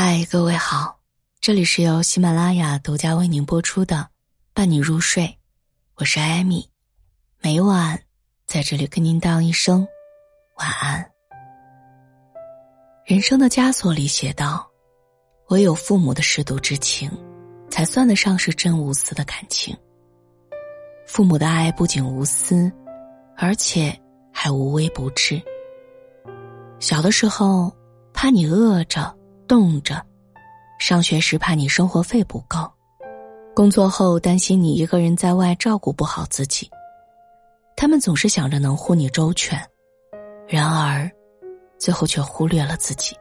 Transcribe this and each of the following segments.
嗨，各位好，这里是由喜马拉雅独家为您播出的《伴你入睡》，我是艾米，每晚在这里跟您道一声晚安。人生的枷锁里写道：“唯有父母的舐犊之情，才算得上是真无私的感情。父母的爱不仅无私，而且还无微不至。小的时候，怕你饿着。”冻着，上学时怕你生活费不够，工作后担心你一个人在外照顾不好自己。他们总是想着能护你周全，然而，最后却忽略了自己。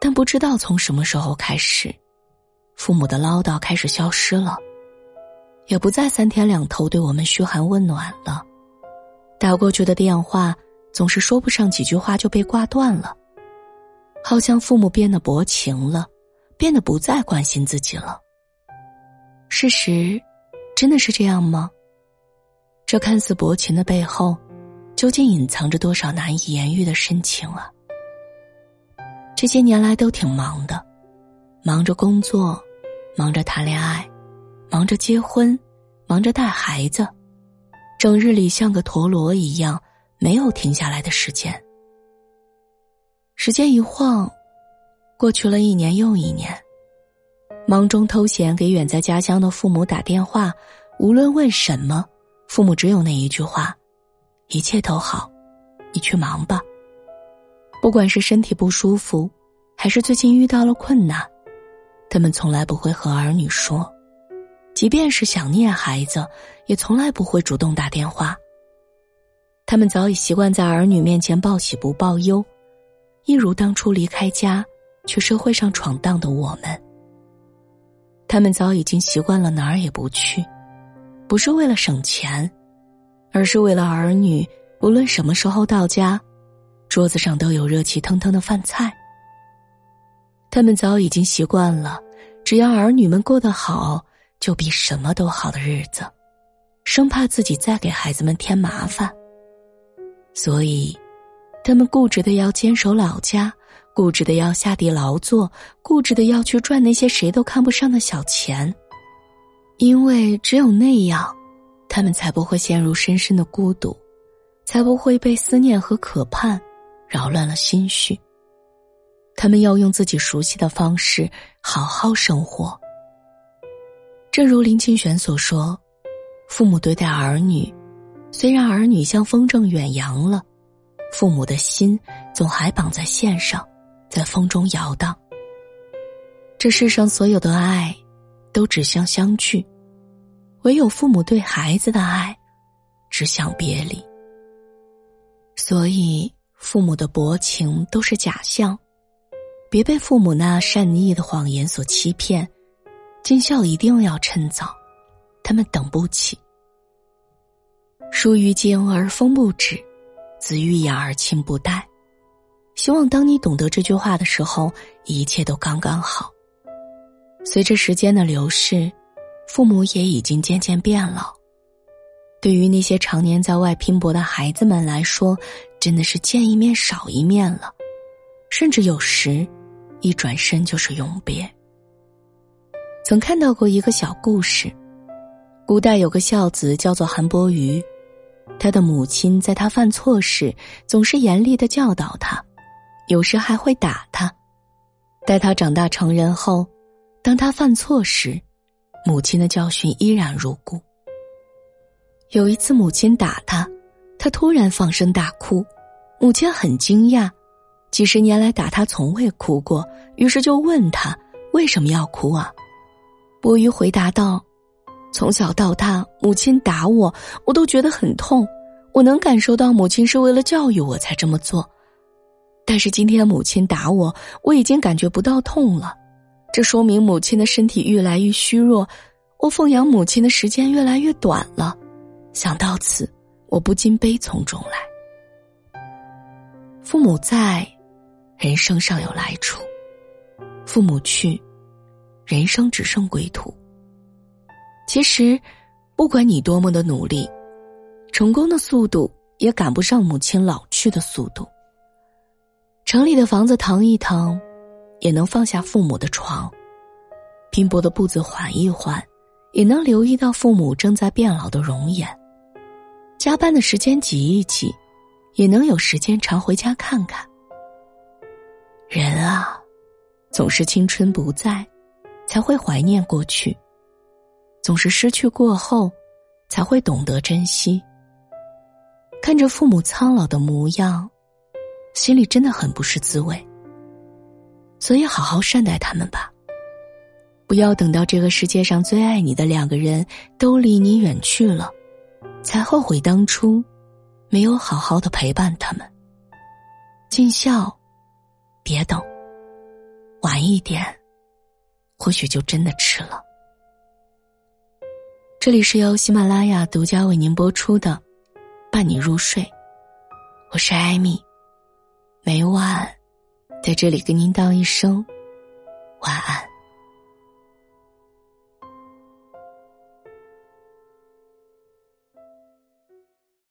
但不知道从什么时候开始，父母的唠叨开始消失了，也不再三天两头对我们嘘寒问暖了，打过去的电话总是说不上几句话就被挂断了。好像父母变得薄情了，变得不再关心自己了。事实，真的是这样吗？这看似薄情的背后，究竟隐藏着多少难以言喻的深情啊？这些年来都挺忙的，忙着工作，忙着谈恋爱，忙着结婚，忙着带孩子，整日里像个陀螺一样，没有停下来的时间。时间一晃，过去了一年又一年。忙中偷闲给远在家乡的父母打电话，无论问什么，父母只有那一句话：“一切都好，你去忙吧。”不管是身体不舒服，还是最近遇到了困难，他们从来不会和儿女说；即便是想念孩子，也从来不会主动打电话。他们早已习惯在儿女面前报喜不报忧。一如当初离开家去社会上闯荡的我们，他们早已经习惯了哪儿也不去，不是为了省钱，而是为了儿女。无论什么时候到家，桌子上都有热气腾腾的饭菜。他们早已经习惯了，只要儿女们过得好，就比什么都好的日子，生怕自己再给孩子们添麻烦，所以。他们固执的要坚守老家，固执的要下地劳作，固执的要去赚那些谁都看不上的小钱，因为只有那样，他们才不会陷入深深的孤独，才不会被思念和渴盼扰乱了心绪。他们要用自己熟悉的方式好好生活。正如林清玄所说：“父母对待儿女，虽然儿女像风筝远扬了。”父母的心总还绑在线上，在风中摇荡。这世上所有的爱，都指向相聚，唯有父母对孩子的爱，指向别离。所以，父母的薄情都是假象，别被父母那善意的谎言所欺骗。尽孝一定要趁早，他们等不起。疏于敬而风不止。子欲养而亲不待，希望当你懂得这句话的时候，一切都刚刚好。随着时间的流逝，父母也已经渐渐变老。对于那些常年在外拼搏的孩子们来说，真的是见一面少一面了，甚至有时，一转身就是永别。曾看到过一个小故事，古代有个孝子叫做韩伯瑜。他的母亲在他犯错时，总是严厉的教导他，有时还会打他。待他长大成人后，当他犯错时，母亲的教训依然如故。有一次，母亲打他，他突然放声大哭，母亲很惊讶，几十年来打他从未哭过，于是就问他为什么要哭啊？伯鱼回答道。从小到大，母亲打我，我都觉得很痛。我能感受到母亲是为了教育我才这么做，但是今天母亲打我，我已经感觉不到痛了。这说明母亲的身体越来越虚弱，我奉养母亲的时间越来越短了。想到此，我不禁悲从中来。父母在，人生尚有来处；父母去，人生只剩归途。其实，不管你多么的努力，成功的速度也赶不上母亲老去的速度。城里的房子腾一腾，也能放下父母的床；拼搏的步子缓一缓，也能留意到父母正在变老的容颜；加班的时间挤一挤，也能有时间常回家看看。人啊，总是青春不在，才会怀念过去；总是失去过后，才会懂得珍惜。看着父母苍老的模样，心里真的很不是滋味。所以，好好善待他们吧。不要等到这个世界上最爱你的两个人都离你远去了，才后悔当初没有好好的陪伴他们。尽孝，别等，晚一点，或许就真的迟了。这里是由喜马拉雅独家为您播出的。伴你入睡，我是艾米，每晚在这里跟您道一声晚安。